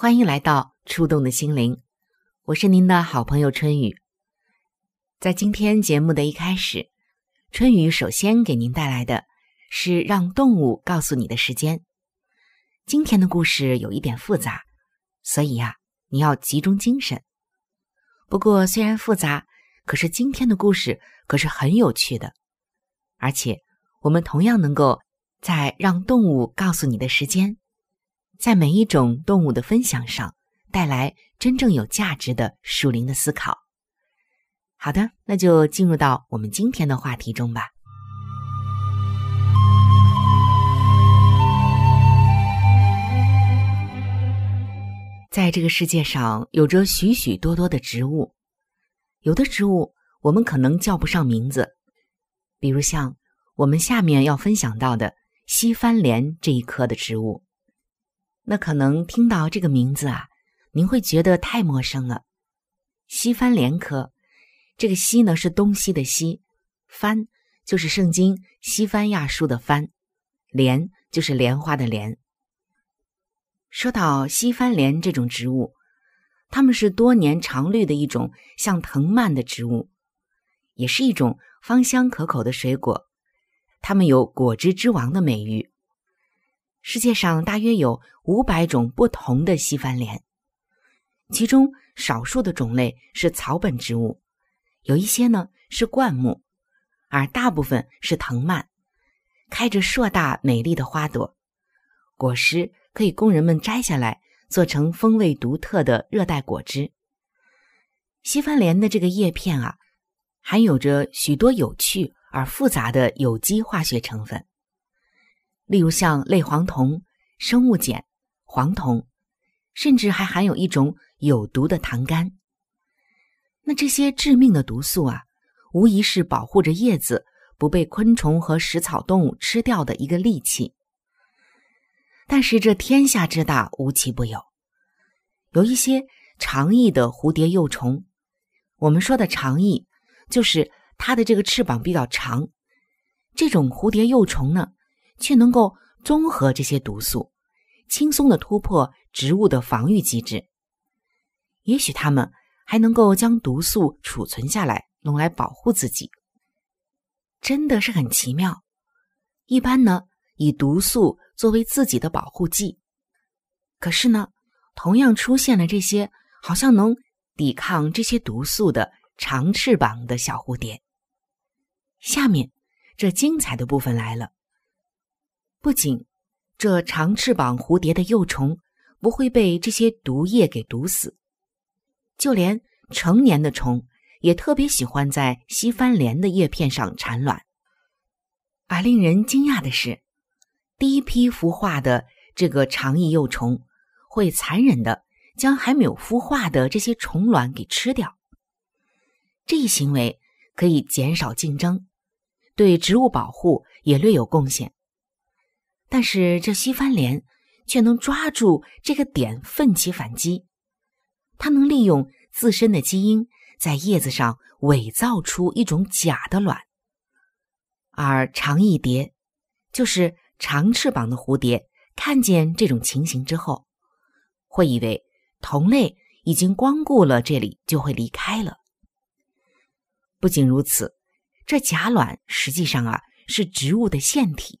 欢迎来到触动的心灵，我是您的好朋友春雨。在今天节目的一开始，春雨首先给您带来的。是让动物告诉你的时间。今天的故事有一点复杂，所以呀，你要集中精神。不过虽然复杂，可是今天的故事可是很有趣的，而且我们同样能够在让动物告诉你的时间，在每一种动物的分享上带来真正有价值的属灵的思考。好的，那就进入到我们今天的话题中吧。在这个世界上，有着许许多多的植物，有的植物我们可能叫不上名字，比如像我们下面要分享到的西番莲这一科的植物，那可能听到这个名字啊，您会觉得太陌生了。西番莲科，这个西呢是东西的西，番就是圣经西番亚书的番，莲就是莲花的莲。说到西番莲这种植物，它们是多年常绿的一种像藤蔓的植物，也是一种芳香可口的水果。它们有“果汁之王”的美誉。世界上大约有五百种不同的西番莲，其中少数的种类是草本植物，有一些呢是灌木，而大部分是藤蔓，开着硕大美丽的花朵，果实。可以供人们摘下来，做成风味独特的热带果汁。西番莲的这个叶片啊，含有着许多有趣而复杂的有机化学成分，例如像类黄酮、生物碱、黄酮，甚至还含有一种有毒的糖苷。那这些致命的毒素啊，无疑是保护着叶子不被昆虫和食草动物吃掉的一个利器。但是这天下之大，无奇不有。有一些长翼的蝴蝶幼虫，我们说的长翼，就是它的这个翅膀比较长。这种蝴蝶幼虫呢，却能够中和这些毒素，轻松的突破植物的防御机制。也许它们还能够将毒素储存下来，用来保护自己。真的是很奇妙。一般呢。以毒素作为自己的保护剂，可是呢，同样出现了这些好像能抵抗这些毒素的长翅膀的小蝴蝶。下面这精彩的部分来了，不仅这长翅膀蝴蝶的幼虫不会被这些毒液给毒死，就连成年的虫也特别喜欢在西番莲的叶片上产卵。而令人惊讶的是。第一批孵化的这个长翼幼虫会残忍的将还没有孵化的这些虫卵给吃掉。这一行为可以减少竞争，对植物保护也略有贡献。但是这西番莲却能抓住这个点奋起反击，它能利用自身的基因，在叶子上伪造出一种假的卵。而长翼蝶，就是长翅膀的蝴蝶，看见这种情形之后，会以为同类已经光顾了这里，就会离开了。不仅如此，这假卵实际上啊是植物的腺体，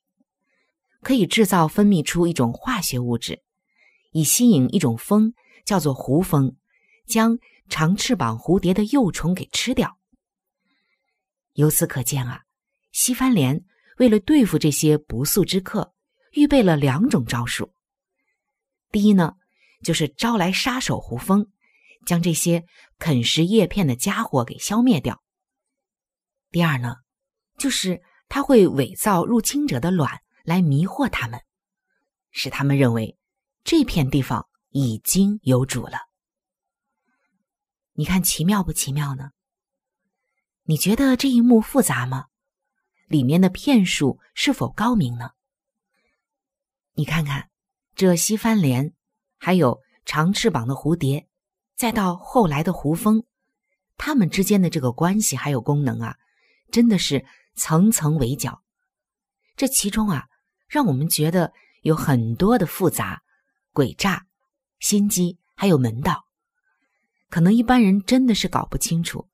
可以制造分泌出一种化学物质，以吸引一种蜂，叫做胡蜂，将长翅膀蝴蝶的幼虫给吃掉。由此可见啊。西番莲为了对付这些不速之客，预备了两种招数。第一呢，就是招来杀手胡蜂，将这些啃食叶片的家伙给消灭掉。第二呢，就是他会伪造入侵者的卵来迷惑他们，使他们认为这片地方已经有主了。你看奇妙不奇妙呢？你觉得这一幕复杂吗？里面的骗术是否高明呢？你看看，这西番莲，还有长翅膀的蝴蝶，再到后来的胡蜂，它们之间的这个关系还有功能啊，真的是层层围剿。这其中啊，让我们觉得有很多的复杂、诡诈、心机，还有门道，可能一般人真的是搞不清楚。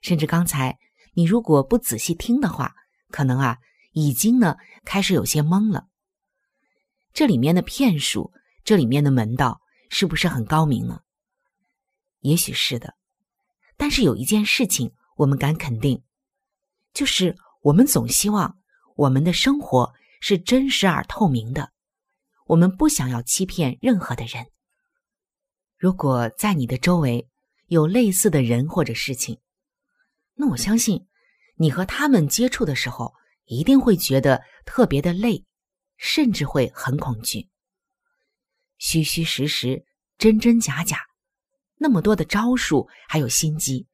甚至刚才你如果不仔细听的话，可能啊，已经呢开始有些懵了。这里面的骗术，这里面的门道，是不是很高明呢？也许是的。但是有一件事情，我们敢肯定，就是我们总希望我们的生活是真实而透明的。我们不想要欺骗任何的人。如果在你的周围有类似的人或者事情，那我相信。你和他们接触的时候，一定会觉得特别的累，甚至会很恐惧。虚虚实实，真真假假，那么多的招数还有心机，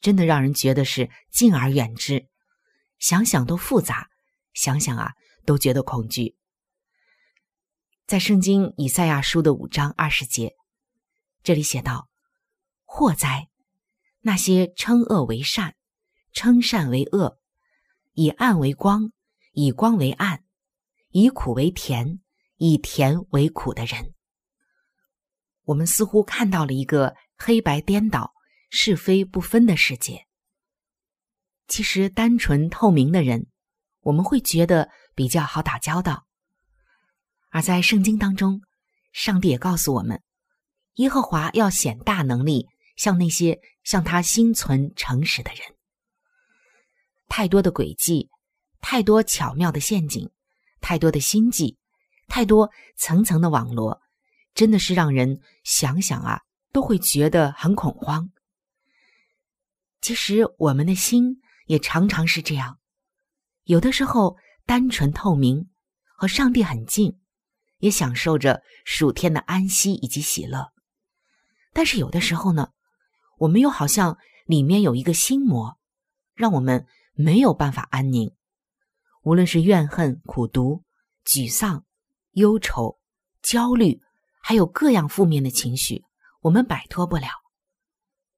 真的让人觉得是敬而远之。想想都复杂，想想啊，都觉得恐惧。在圣经以赛亚书的五章二十节，这里写道：“祸哉，那些称恶为善。”称善为恶，以暗为光，以光为暗，以苦为甜，以甜为苦的人，我们似乎看到了一个黑白颠倒、是非不分的世界。其实，单纯透明的人，我们会觉得比较好打交道。而在圣经当中，上帝也告诉我们，耶和华要显大能力，向那些向他心存诚实的人。太多的诡计，太多巧妙的陷阱，太多的心计，太多层层的网罗，真的是让人想想啊，都会觉得很恐慌。其实我们的心也常常是这样，有的时候单纯透明，和上帝很近，也享受着暑天的安息以及喜乐。但是有的时候呢，我们又好像里面有一个心魔，让我们。没有办法安宁，无论是怨恨、苦毒、沮丧、忧愁、焦虑，还有各样负面的情绪，我们摆脱不了。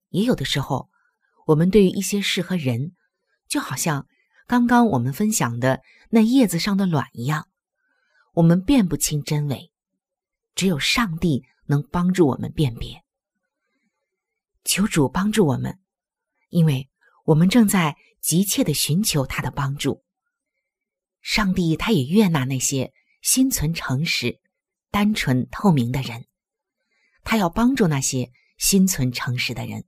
也有的时候，我们对于一些事和人，就好像刚刚我们分享的那叶子上的卵一样，我们辨不清真伪，只有上帝能帮助我们辨别。求主帮助我们，因为我们正在。急切的寻求他的帮助。上帝他也悦纳那些心存诚实、单纯透明的人，他要帮助那些心存诚实的人。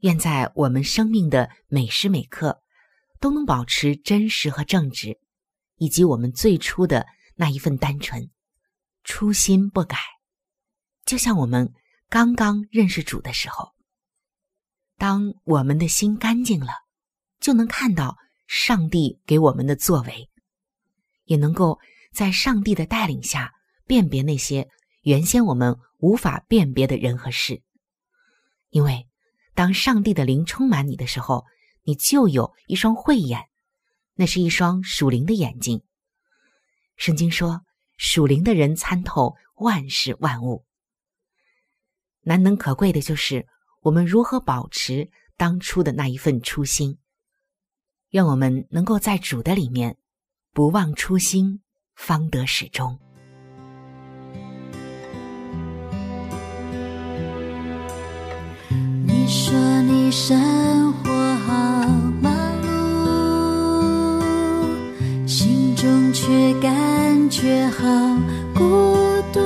愿在我们生命的每时每刻，都能保持真实和正直，以及我们最初的那一份单纯、初心不改。就像我们刚刚认识主的时候。当我们的心干净了，就能看到上帝给我们的作为，也能够在上帝的带领下辨别那些原先我们无法辨别的人和事。因为当上帝的灵充满你的时候，你就有一双慧眼，那是一双属灵的眼睛。圣经说：“属灵的人参透万事万物。”难能可贵的就是我们如何保持当初的那一份初心。愿我们能够在主的里面不忘初心，方得始终。你说你生活却感觉好孤独，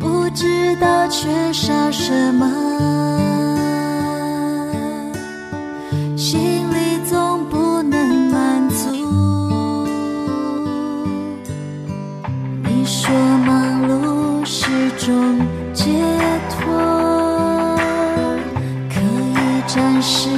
不知道缺少什么，心里总不能满足。你说忙碌是种解脱，可以暂时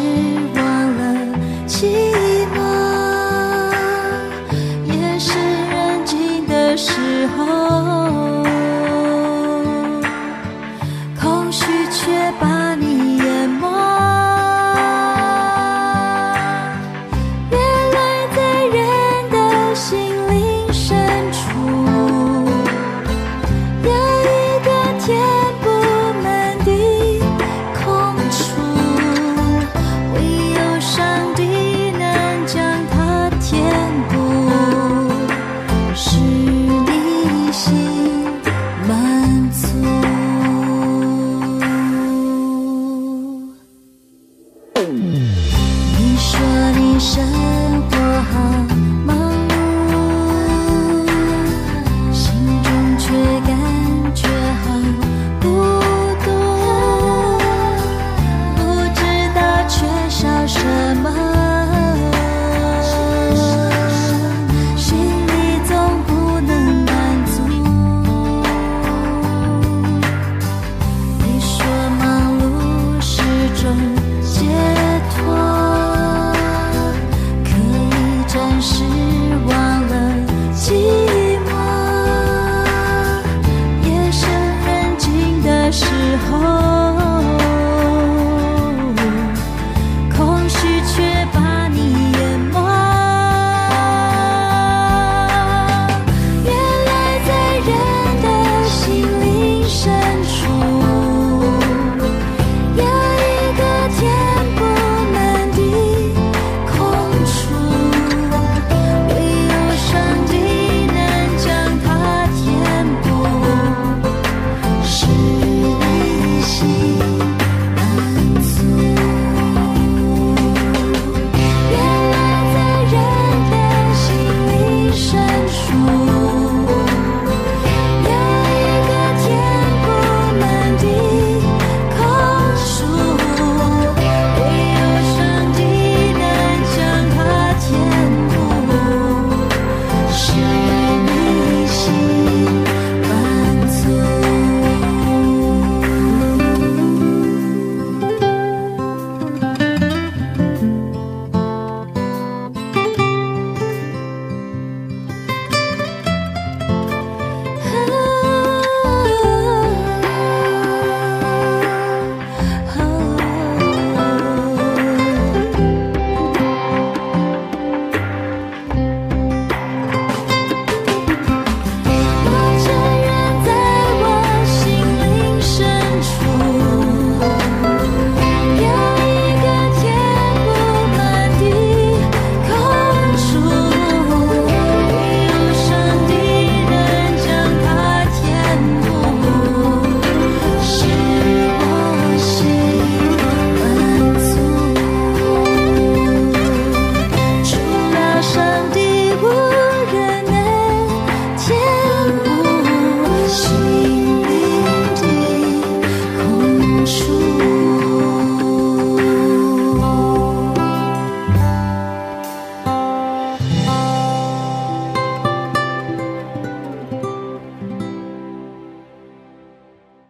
你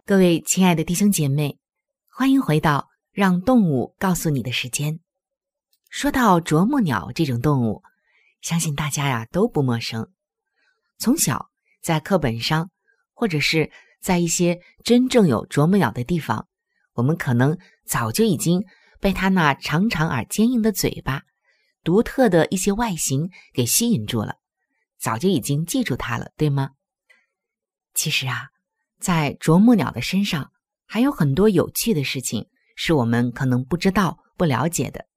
各位亲爱的弟兄姐妹，欢迎回到让动物告诉你的时间。说到啄木鸟这种动物，相信大家呀都不陌生。从小在课本上，或者是在一些真正有啄木鸟的地方，我们可能早就已经被它那长长而坚硬的嘴巴、独特的一些外形给吸引住了，早就已经记住它了，对吗？其实啊，在啄木鸟的身上还有很多有趣的事情，是我们可能不知道、不了解的。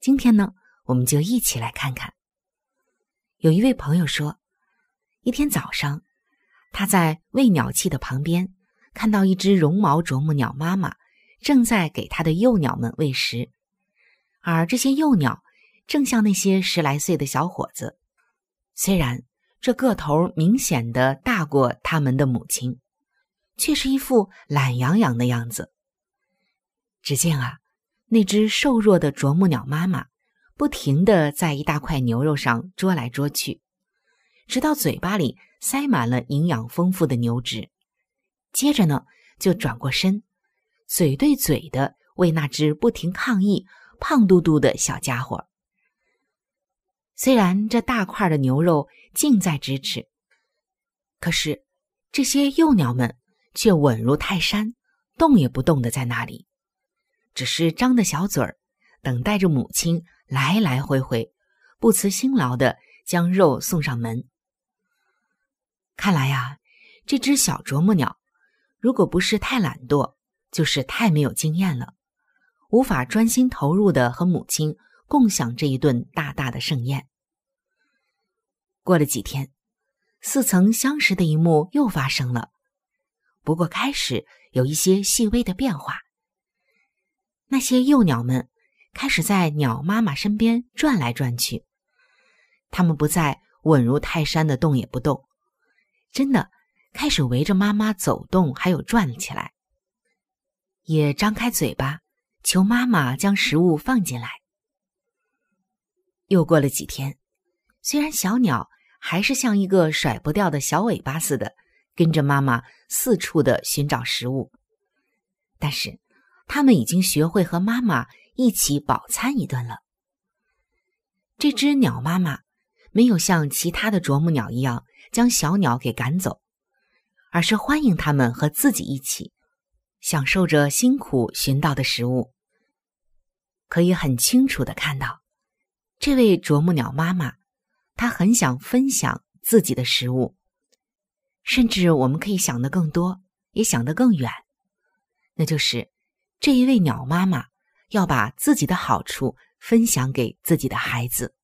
今天呢，我们就一起来看看。有一位朋友说，一天早上，他在喂鸟器的旁边看到一只绒毛啄木鸟妈妈正在给它的幼鸟们喂食，而这些幼鸟正像那些十来岁的小伙子，虽然这个头明显的大过他们的母亲。却是一副懒洋洋的样子。只见啊，那只瘦弱的啄木鸟妈妈不停的在一大块牛肉上啄来啄去，直到嘴巴里塞满了营养丰富的牛脂。接着呢，就转过身，嘴对嘴的喂那只不停抗议、胖嘟嘟的小家伙。虽然这大块的牛肉近在咫尺，可是这些幼鸟们。却稳如泰山，动也不动的在那里，只是张着小嘴儿，等待着母亲来来回回、不辞辛劳的将肉送上门。看来呀，这只小啄木鸟，如果不是太懒惰，就是太没有经验了，无法专心投入的和母亲共享这一顿大大的盛宴。过了几天，似曾相识的一幕又发生了。不过开始有一些细微的变化。那些幼鸟们开始在鸟妈妈身边转来转去，它们不再稳如泰山的动也不动，真的开始围着妈妈走动，还有转起来，也张开嘴巴求妈妈将食物放进来。又过了几天，虽然小鸟还是像一个甩不掉的小尾巴似的。跟着妈妈四处的寻找食物，但是他们已经学会和妈妈一起饱餐一顿了。这只鸟妈妈没有像其他的啄木鸟一样将小鸟给赶走，而是欢迎它们和自己一起享受着辛苦寻到的食物。可以很清楚的看到，这位啄木鸟妈妈，她很想分享自己的食物。甚至我们可以想得更多，也想得更远，那就是这一位鸟妈妈要把自己的好处分享给自己的孩子。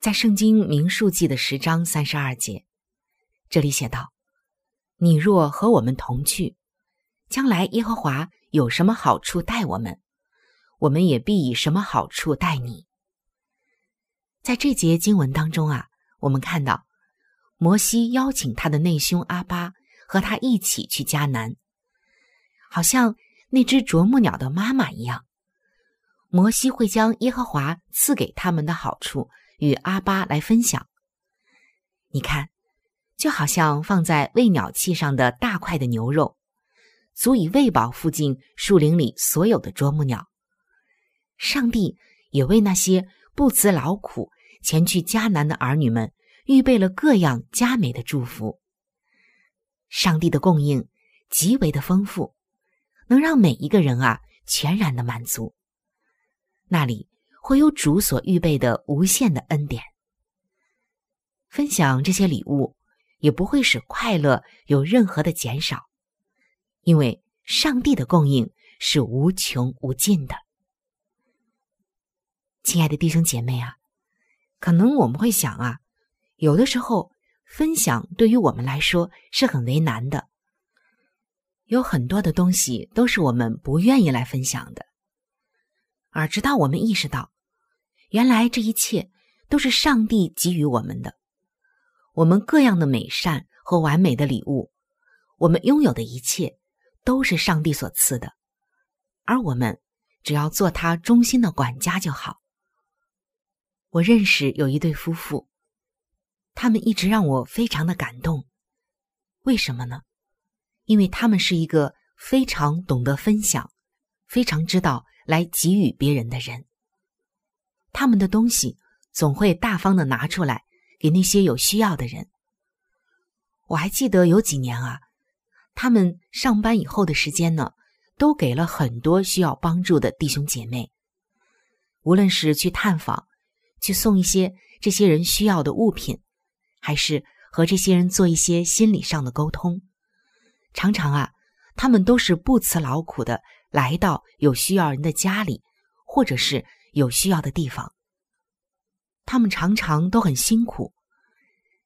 在《圣经民数记》的十章三十二节，这里写道：“你若和我们同去，将来耶和华有什么好处待我们，我们也必以什么好处待你。”在这节经文当中啊，我们看到。摩西邀请他的内兄阿巴和他一起去迦南，好像那只啄木鸟的妈妈一样。摩西会将耶和华赐给他们的好处与阿巴来分享。你看，就好像放在喂鸟器上的大块的牛肉，足以喂饱附近树林里所有的啄木鸟。上帝也为那些不辞劳苦前去迦南的儿女们。预备了各样佳美的祝福。上帝的供应极为的丰富，能让每一个人啊全然的满足。那里会有主所预备的无限的恩典。分享这些礼物也不会使快乐有任何的减少，因为上帝的供应是无穷无尽的。亲爱的弟兄姐妹啊，可能我们会想啊。有的时候，分享对于我们来说是很为难的。有很多的东西都是我们不愿意来分享的，而直到我们意识到，原来这一切都是上帝给予我们的，我们各样的美善和完美的礼物，我们拥有的一切都是上帝所赐的，而我们只要做他忠心的管家就好。我认识有一对夫妇。他们一直让我非常的感动，为什么呢？因为他们是一个非常懂得分享、非常知道来给予别人的人。他们的东西总会大方的拿出来给那些有需要的人。我还记得有几年啊，他们上班以后的时间呢，都给了很多需要帮助的弟兄姐妹，无论是去探访，去送一些这些人需要的物品。还是和这些人做一些心理上的沟通。常常啊，他们都是不辞劳苦的来到有需要人的家里，或者是有需要的地方。他们常常都很辛苦。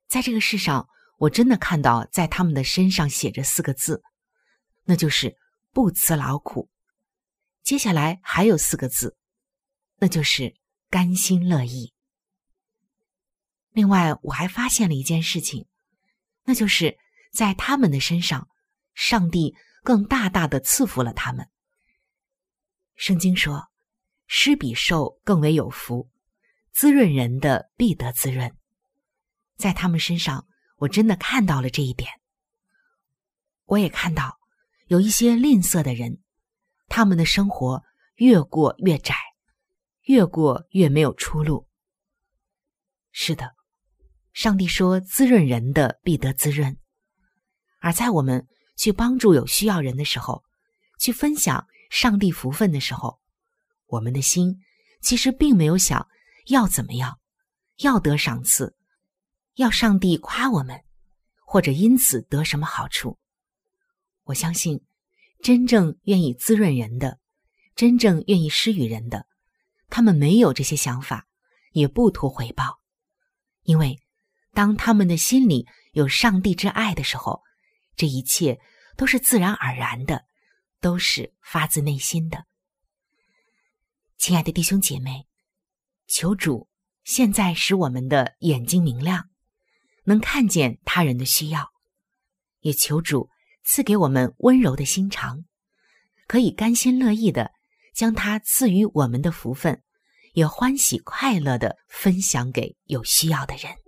在这个世上，我真的看到在他们的身上写着四个字，那就是不辞劳苦。接下来还有四个字，那就是甘心乐意。另外，我还发现了一件事情，那就是在他们的身上，上帝更大大的赐福了他们。圣经说：“施比受更为有福，滋润人的必得滋润。”在他们身上，我真的看到了这一点。我也看到有一些吝啬的人，他们的生活越过越窄，越过越没有出路。是的。上帝说：“滋润人的必得滋润。”而在我们去帮助有需要人的时候，去分享上帝福分的时候，我们的心其实并没有想要怎么样，要得赏赐，要上帝夸我们，或者因此得什么好处。我相信，真正愿意滋润人的，真正愿意施予人的，他们没有这些想法，也不图回报，因为。当他们的心里有上帝之爱的时候，这一切都是自然而然的，都是发自内心的。亲爱的弟兄姐妹，求主现在使我们的眼睛明亮，能看见他人的需要；也求主赐给我们温柔的心肠，可以甘心乐意的将他赐予我们的福分，也欢喜快乐的分享给有需要的人。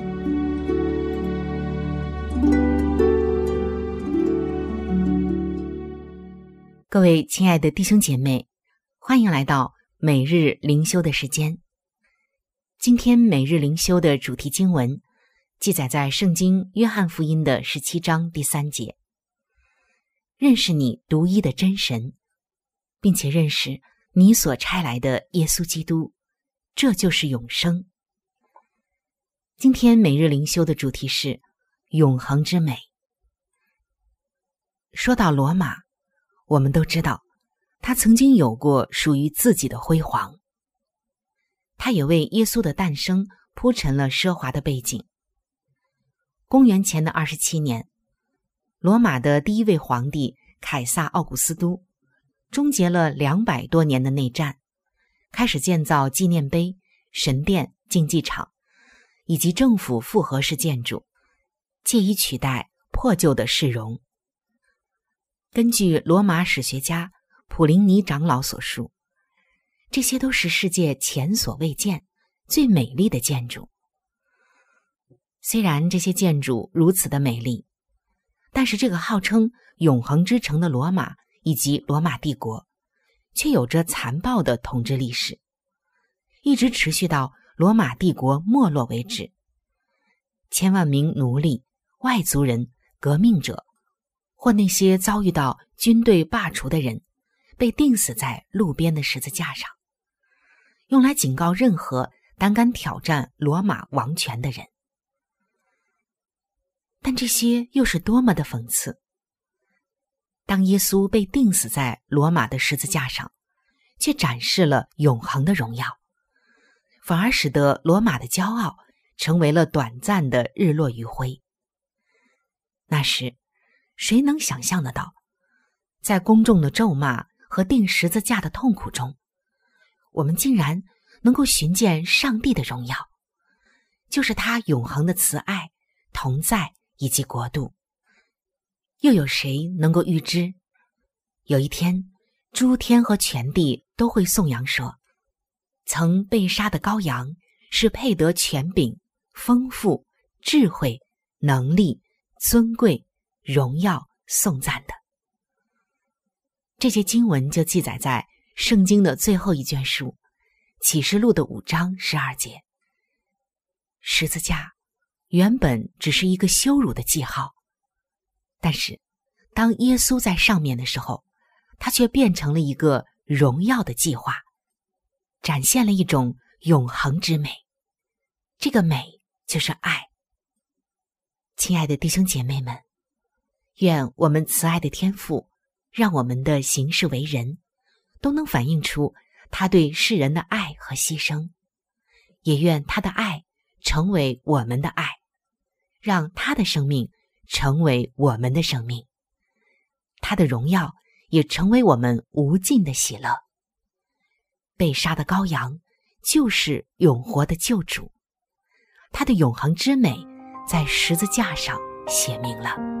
各位亲爱的弟兄姐妹，欢迎来到每日灵修的时间。今天每日灵修的主题经文记载在《圣经·约翰福音》的十七章第三节：“认识你独一的真神，并且认识你所差来的耶稣基督，这就是永生。”今天每日灵修的主题是永恒之美。说到罗马。我们都知道，他曾经有过属于自己的辉煌。他也为耶稣的诞生铺陈了奢华的背景。公元前的二十七年，罗马的第一位皇帝凯撒·奥古斯都终结了两百多年的内战，开始建造纪念碑、神殿、竞技场以及政府复合式建筑，借以取代破旧的市容。根据罗马史学家普林尼长老所述，这些都是世界前所未见、最美丽的建筑。虽然这些建筑如此的美丽，但是这个号称永恒之城的罗马以及罗马帝国，却有着残暴的统治历史，一直持续到罗马帝国没落为止。千万名奴隶、外族人、革命者。或那些遭遇到军队罢黜的人，被钉死在路边的十字架上，用来警告任何胆敢挑战罗马王权的人。但这些又是多么的讽刺！当耶稣被钉死在罗马的十字架上，却展示了永恒的荣耀，反而使得罗马的骄傲成为了短暂的日落余晖。那时，谁能想象得到，在公众的咒骂和钉十字架的痛苦中，我们竟然能够寻见上帝的荣耀，就是他永恒的慈爱、同在以及国度。又有谁能够预知，有一天，诸天和全地都会颂扬说，曾被杀的羔羊是配得权柄、丰富、智慧、能力。尊贵、荣耀、颂赞的这些经文就记载在圣经的最后一卷书《启示录》的五章十二节。十字架原本只是一个羞辱的记号，但是当耶稣在上面的时候，它却变成了一个荣耀的计划，展现了一种永恒之美。这个美就是爱。亲爱的弟兄姐妹们，愿我们慈爱的天父，让我们的行事为人，都能反映出他对世人的爱和牺牲；也愿他的爱成为我们的爱，让他的生命成为我们的生命，他的荣耀也成为我们无尽的喜乐。被杀的羔羊就是永活的救主，他的永恒之美。在十字架上写明了。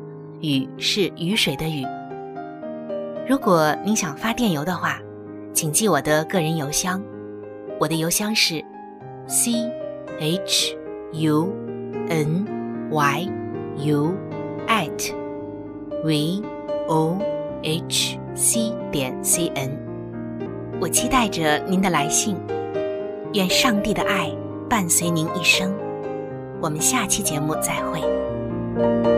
雨”是雨水的“雨”。如果您想发电邮的话，请记我的个人邮箱，我的邮箱是 c h u n y u at v o h c 点 c n。我期待着您的来信，愿上帝的爱伴随您一生。我们下期节目再会。